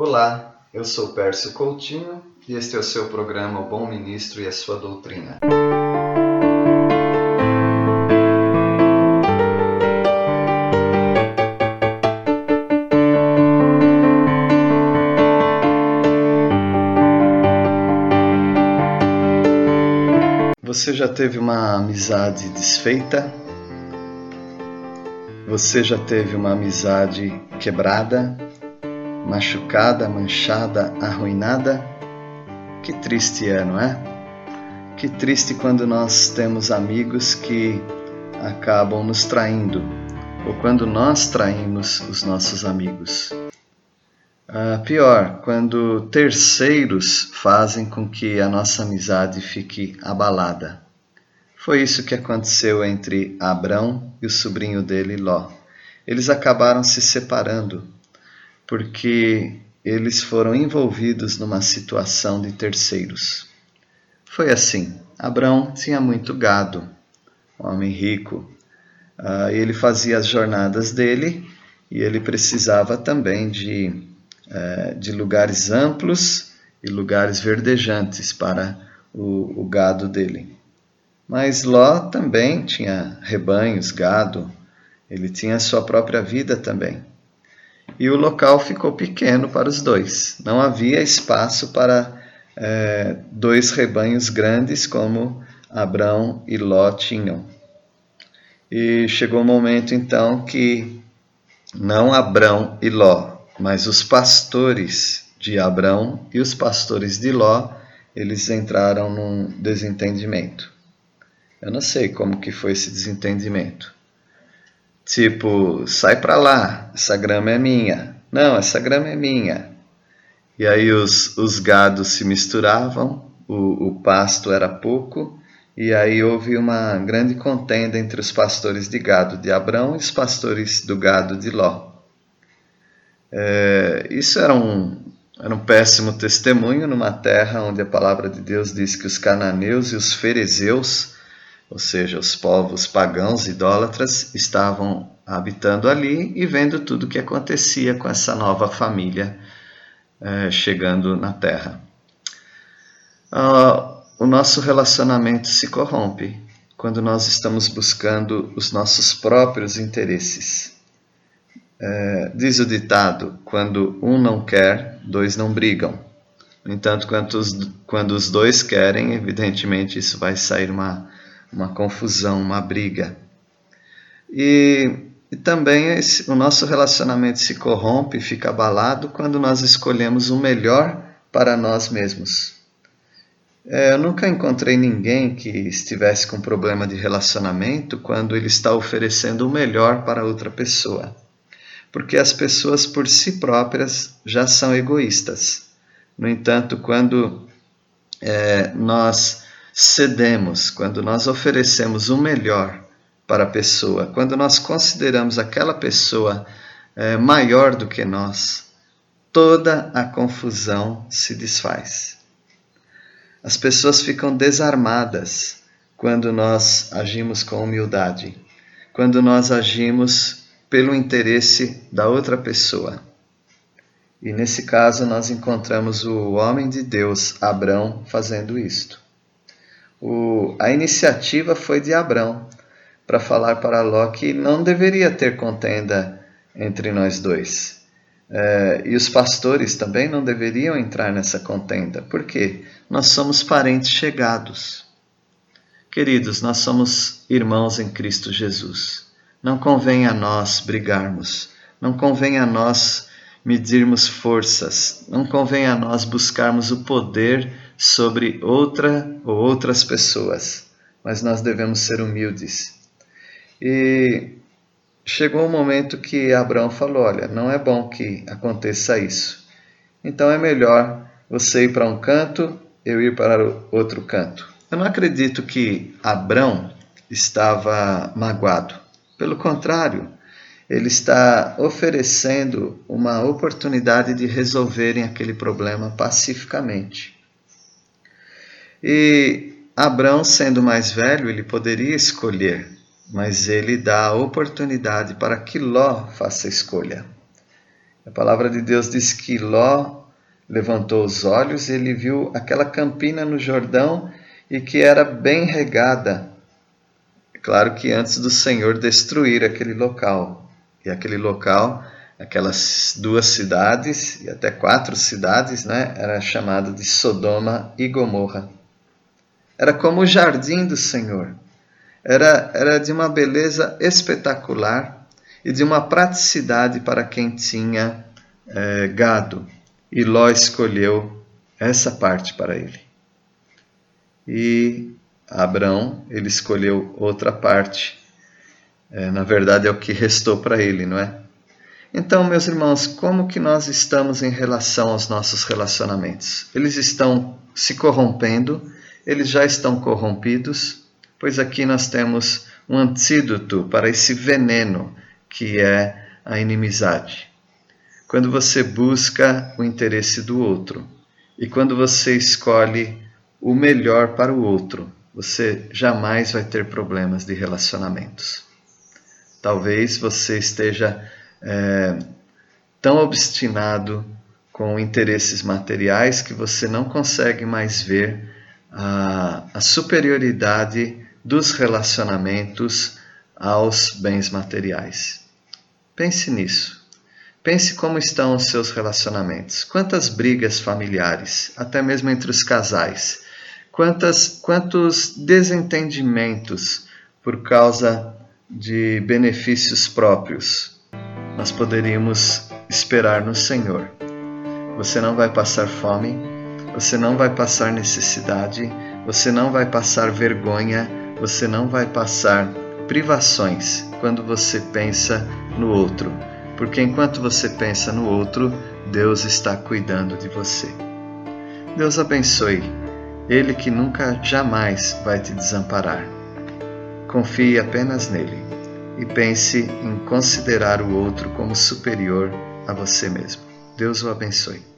Olá, eu sou Pércio Coutinho e este é o seu programa O Bom Ministro e a Sua Doutrina. Você já teve uma amizade desfeita? Você já teve uma amizade quebrada, machucada, manchada, arruinada? Que triste é, não é? Que triste quando nós temos amigos que acabam nos traindo, ou quando nós traímos os nossos amigos. Ah, pior, quando terceiros fazem com que a nossa amizade fique abalada. Foi isso que aconteceu entre Abrão e o sobrinho dele, Ló. Eles acabaram se separando porque eles foram envolvidos numa situação de terceiros. Foi assim: Abrão tinha muito gado, um homem rico. Uh, ele fazia as jornadas dele e ele precisava também de é, de lugares amplos e lugares verdejantes para o, o gado dele. Mas Ló também tinha rebanhos, gado, ele tinha sua própria vida também. E o local ficou pequeno para os dois. Não havia espaço para é, dois rebanhos grandes como Abrão e Ló tinham. E chegou o um momento então que não Abrão e Ló, mas os pastores de Abrão e os pastores de Ló, eles entraram num desentendimento. Eu não sei como que foi esse desentendimento. Tipo, sai para lá, essa grama é minha. Não, essa grama é minha. E aí os, os gados se misturavam, o, o pasto era pouco, e aí houve uma grande contenda entre os pastores de gado de Abrão e os pastores do gado de Ló. É, isso era um, era um péssimo testemunho numa terra onde a palavra de Deus diz que os cananeus e os ferezeus, ou seja, os povos pagãos idólatras, estavam habitando ali e vendo tudo o que acontecia com essa nova família é, chegando na terra. Ah, o nosso relacionamento se corrompe quando nós estamos buscando os nossos próprios interesses. É, diz o ditado: quando um não quer, dois não brigam. No entanto, quando os, quando os dois querem, evidentemente isso vai sair uma, uma confusão, uma briga. E, e também esse, o nosso relacionamento se corrompe, fica abalado quando nós escolhemos o melhor para nós mesmos. É, eu nunca encontrei ninguém que estivesse com problema de relacionamento quando ele está oferecendo o melhor para outra pessoa porque as pessoas por si próprias já são egoístas. No entanto, quando é, nós cedemos, quando nós oferecemos o melhor para a pessoa, quando nós consideramos aquela pessoa é, maior do que nós, toda a confusão se desfaz. As pessoas ficam desarmadas quando nós agimos com humildade, quando nós agimos pelo interesse da outra pessoa. E nesse caso nós encontramos o homem de Deus, Abrão, fazendo isto. O, a iniciativa foi de Abrão para falar para Ló que não deveria ter contenda entre nós dois. É, e os pastores também não deveriam entrar nessa contenda. Por quê? Nós somos parentes chegados. Queridos, nós somos irmãos em Cristo Jesus. Não convém a nós brigarmos, não convém a nós medirmos forças, não convém a nós buscarmos o poder sobre outra ou outras pessoas, mas nós devemos ser humildes. E chegou um momento que Abraão falou: Olha, não é bom que aconteça isso. Então é melhor você ir para um canto, eu ir para outro canto. Eu não acredito que Abraão estava magoado. Pelo contrário, ele está oferecendo uma oportunidade de resolverem aquele problema pacificamente. E Abraão, sendo mais velho, ele poderia escolher, mas ele dá a oportunidade para que Ló faça a escolha. A palavra de Deus diz que Ló levantou os olhos e ele viu aquela campina no Jordão e que era bem regada. É claro que antes do Senhor destruir aquele local. E aquele local, aquelas duas cidades e até quatro cidades, né, era chamado de Sodoma e Gomorra. Era como o jardim do Senhor. Era, era de uma beleza espetacular e de uma praticidade para quem tinha é, gado. E Ló escolheu essa parte para ele. E Abraão, ele escolheu outra parte. É, na verdade, é o que restou para ele, não é? Então, meus irmãos, como que nós estamos em relação aos nossos relacionamentos? Eles estão se corrompendo eles já estão corrompidos, pois aqui nós temos um antídoto para esse veneno que é a inimizade. Quando você busca o interesse do outro e quando você escolhe o melhor para o outro, você jamais vai ter problemas de relacionamentos. Talvez você esteja é, tão obstinado com interesses materiais que você não consegue mais ver a, a superioridade dos relacionamentos aos bens materiais. Pense nisso. Pense como estão os seus relacionamentos. Quantas brigas familiares, até mesmo entre os casais. Quantas, quantos desentendimentos por causa de benefícios próprios nós poderíamos esperar no Senhor. Você não vai passar fome, você não vai passar necessidade, você não vai passar vergonha, você não vai passar privações quando você pensa no outro, porque enquanto você pensa no outro, Deus está cuidando de você. Deus abençoe, Ele que nunca jamais vai te desamparar. Confie apenas nele e pense em considerar o outro como superior a você mesmo. Deus o abençoe.